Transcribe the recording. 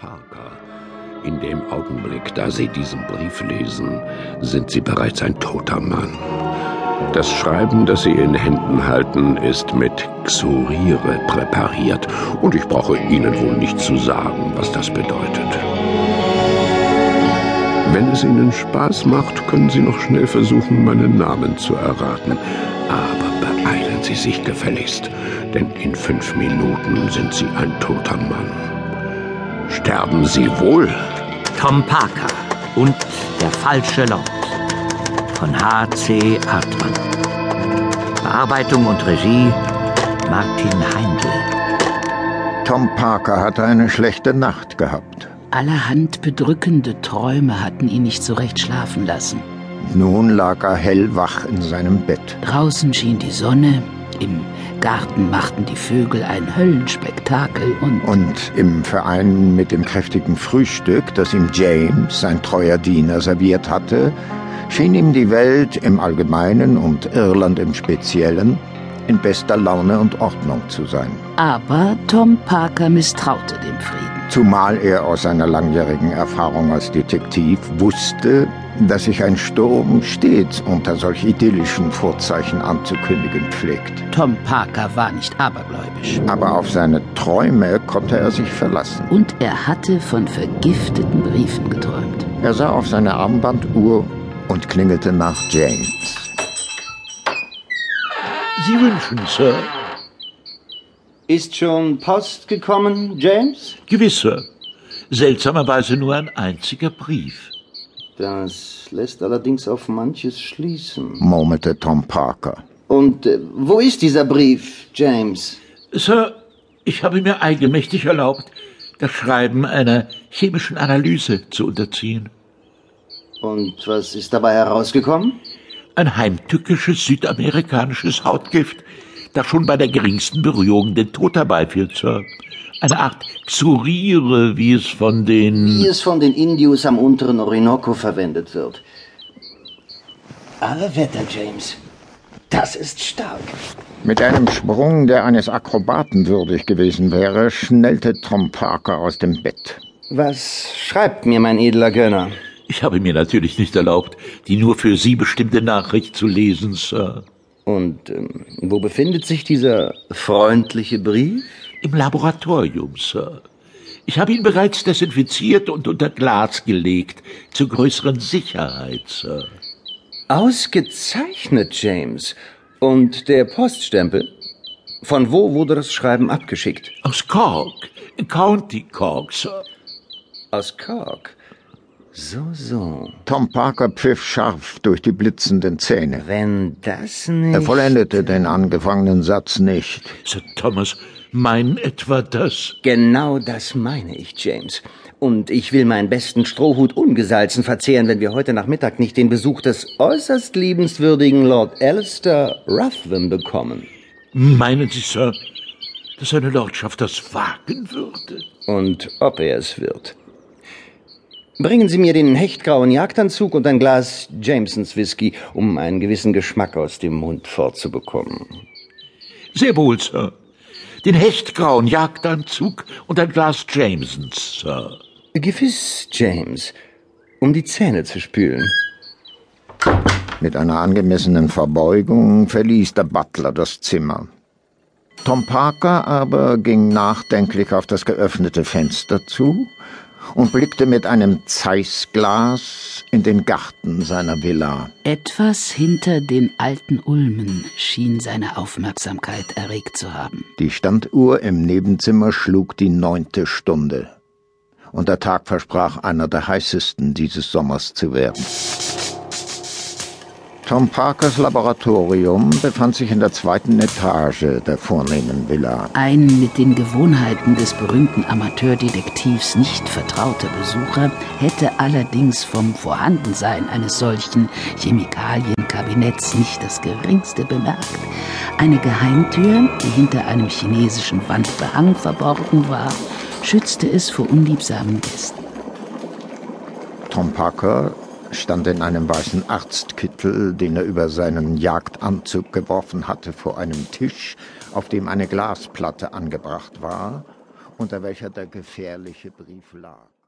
Parker. In dem Augenblick, da Sie diesen Brief lesen, sind Sie bereits ein toter Mann. Das Schreiben, das Sie in Händen halten, ist mit Xurire präpariert und ich brauche Ihnen wohl nicht zu sagen, was das bedeutet. Wenn es Ihnen Spaß macht, können Sie noch schnell versuchen, meinen Namen zu erraten. Aber beeilen Sie sich gefälligst, denn in fünf Minuten sind Sie ein toter Mann. Sterben Sie wohl. Tom Parker und der falsche Lord von H.C. Hartmann. Bearbeitung und Regie Martin Heindl. Tom Parker hatte eine schlechte Nacht gehabt. Allerhand bedrückende Träume hatten ihn nicht so recht schlafen lassen. Nun lag er hellwach in seinem Bett. Draußen schien die Sonne, im Garten machten die Vögel ein Höllenspektakel und... Und im Verein mit dem kräftigen Frühstück, das ihm James, sein treuer Diener, serviert hatte, schien ihm die Welt im Allgemeinen und Irland im Speziellen in bester Laune und Ordnung zu sein. Aber Tom Parker misstraute dem Frieden. Zumal er aus seiner langjährigen Erfahrung als Detektiv wusste, dass sich ein Sturm stets unter solch idyllischen Vorzeichen anzukündigen pflegt. Tom Parker war nicht abergläubisch. Aber auf seine Träume konnte er sich verlassen. Und er hatte von vergifteten Briefen geträumt. Er sah auf seine Armbanduhr und klingelte nach James. Sie wünschen, Sir? Ist schon Post gekommen, James? Gewiss, Sir. Seltsamerweise nur ein einziger Brief. Das lässt allerdings auf manches schließen, murmelte Tom Parker. Und äh, wo ist dieser Brief, James? Sir, ich habe mir eigenmächtig erlaubt, das Schreiben einer chemischen Analyse zu unterziehen. Und was ist dabei herausgekommen? Ein heimtückisches südamerikanisches Hautgift, das schon bei der geringsten Berührung den Tod herbeiführt, Sir. Eine Art Xurire, wie es von den... Wie es von den Indios am unteren Orinoco verwendet wird. Alle Wetter, James. Das ist stark. Mit einem Sprung, der eines Akrobaten würdig gewesen wäre, schnellte Tom Parker aus dem Bett. Was schreibt mir mein edler Gönner? Ich habe mir natürlich nicht erlaubt, die nur für Sie bestimmte Nachricht zu lesen, Sir. Und ähm, wo befindet sich dieser freundliche Brief? Im Laboratorium, Sir. Ich habe ihn bereits desinfiziert und unter Glas gelegt, zur größeren Sicherheit, Sir. Ausgezeichnet, James. Und der Poststempel? Von wo wurde das Schreiben abgeschickt? Aus Cork, County Cork, Sir. Aus Cork? So, so. Tom Parker pfiff scharf durch die blitzenden Zähne. Wenn das nicht... Er vollendete den angefangenen Satz nicht. Sir Thomas, meinen etwa das? Genau das meine ich, James. Und ich will meinen besten Strohhut ungesalzen verzehren, wenn wir heute Nachmittag nicht den Besuch des äußerst liebenswürdigen Lord Alistair Ruthven bekommen. Meinen Sie, Sir, dass seine Lordschaft das wagen würde? Und ob er es wird. Bringen Sie mir den hechtgrauen Jagdanzug und ein Glas Jamesons Whisky, um einen gewissen Geschmack aus dem Mund fortzubekommen. Sehr wohl, Sir. Den hechtgrauen Jagdanzug und ein Glas Jamesons, Sir. Gewiss, James. Um die Zähne zu spülen. Mit einer angemessenen Verbeugung verließ der Butler das Zimmer. Tom Parker aber ging nachdenklich auf das geöffnete Fenster zu und blickte mit einem Zeissglas in den Garten seiner Villa. Etwas hinter den alten Ulmen schien seine Aufmerksamkeit erregt zu haben. Die Standuhr im Nebenzimmer schlug die neunte Stunde. Und der Tag versprach einer der heißesten dieses Sommers zu werden. Tom Parkers Laboratorium befand sich in der zweiten Etage der vornehmen Villa. Ein mit den Gewohnheiten des berühmten Amateurdetektivs nicht vertrauter Besucher hätte allerdings vom Vorhandensein eines solchen Chemikalienkabinetts nicht das geringste bemerkt. Eine Geheimtür, die hinter einem chinesischen Wandbehang verborgen war, schützte es vor unliebsamen Gästen. Tom Parker stand in einem weißen Arztkittel, den er über seinen Jagdanzug geworfen hatte, vor einem Tisch, auf dem eine Glasplatte angebracht war unter welcher der gefährliche Brief lag.